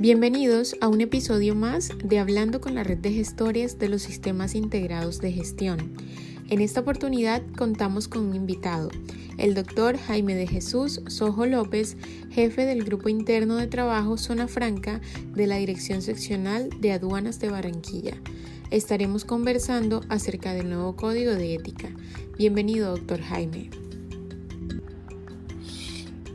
Bienvenidos a un episodio más de Hablando con la red de gestores de los sistemas integrados de gestión. En esta oportunidad contamos con un invitado, el doctor Jaime de Jesús Sojo López, jefe del Grupo Interno de Trabajo Zona Franca de la Dirección Seccional de Aduanas de Barranquilla. Estaremos conversando acerca del nuevo código de ética. Bienvenido, doctor Jaime.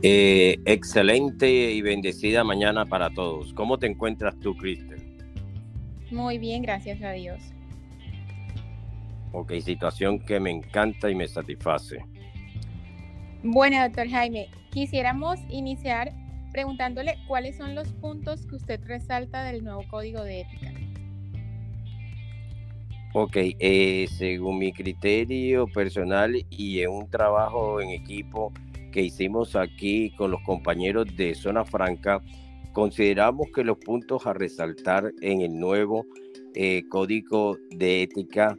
Eh, excelente y bendecida mañana para todos. ¿Cómo te encuentras tú, Cristel? Muy bien, gracias a Dios. Ok, situación que me encanta y me satisface. Bueno, doctor Jaime, quisiéramos iniciar preguntándole cuáles son los puntos que usted resalta del nuevo código de ética. Ok, eh, según mi criterio personal y en un trabajo en equipo, que hicimos aquí con los compañeros de Zona Franca, consideramos que los puntos a resaltar en el nuevo eh, Código de Ética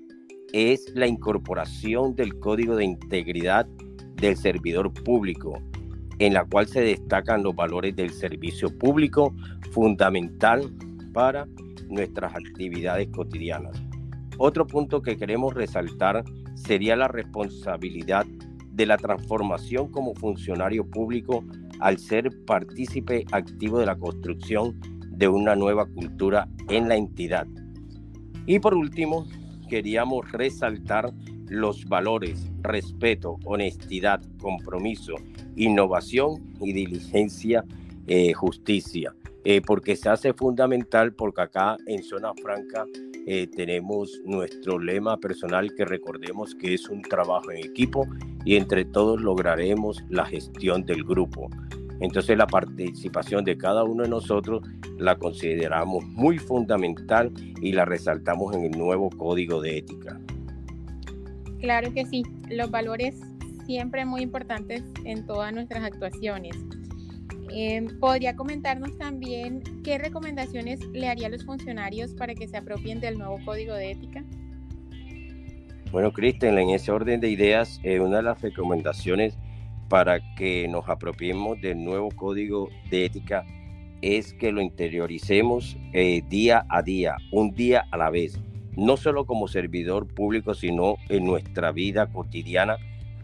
es la incorporación del Código de Integridad del Servidor Público, en la cual se destacan los valores del servicio público fundamental para nuestras actividades cotidianas. Otro punto que queremos resaltar sería la responsabilidad de la transformación como funcionario público al ser partícipe activo de la construcción de una nueva cultura en la entidad. Y por último, queríamos resaltar los valores, respeto, honestidad, compromiso, innovación y diligencia, eh, justicia, eh, porque se hace fundamental porque acá en Zona Franca eh, tenemos nuestro lema personal que recordemos que es un trabajo en equipo y entre todos lograremos la gestión del grupo. Entonces la participación de cada uno de nosotros la consideramos muy fundamental y la resaltamos en el nuevo código de ética. Claro que sí, los valores siempre muy importantes en todas nuestras actuaciones. Em, ¿Podría comentarnos también qué recomendaciones le haría a los funcionarios para que se apropien del nuevo código de ética? Bueno, Cristian, en ese orden de ideas, eh, una de las recomendaciones para que nos apropiemos del nuevo código de ética es que lo interioricemos eh, día a día, un día a la vez, no solo como servidor público, sino en nuestra vida cotidiana,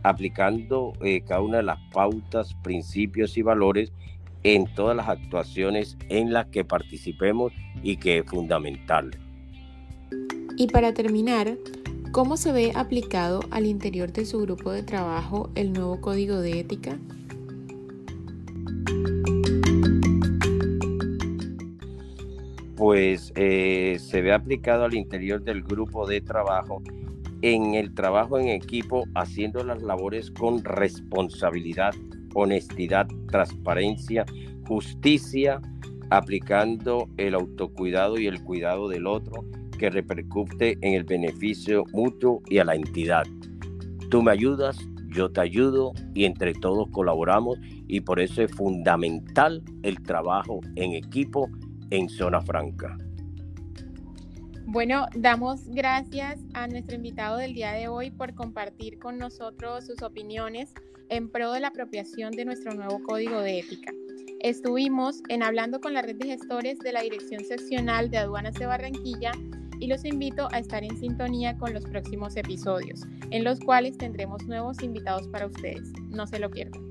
aplicando eh, cada una de las pautas, principios y valores en todas las actuaciones en las que participemos y que es fundamental. Y para terminar, ¿cómo se ve aplicado al interior de su grupo de trabajo el nuevo código de ética? Pues eh, se ve aplicado al interior del grupo de trabajo en el trabajo en equipo, haciendo las labores con responsabilidad honestidad, transparencia, justicia, aplicando el autocuidado y el cuidado del otro que repercute en el beneficio mutuo y a la entidad. Tú me ayudas, yo te ayudo y entre todos colaboramos y por eso es fundamental el trabajo en equipo en zona franca. Bueno, damos gracias a nuestro invitado del día de hoy por compartir con nosotros sus opiniones en pro de la apropiación de nuestro nuevo código de ética. Estuvimos en hablando con la red de gestores de la Dirección Seccional de Aduanas de Barranquilla y los invito a estar en sintonía con los próximos episodios, en los cuales tendremos nuevos invitados para ustedes. No se lo pierdan.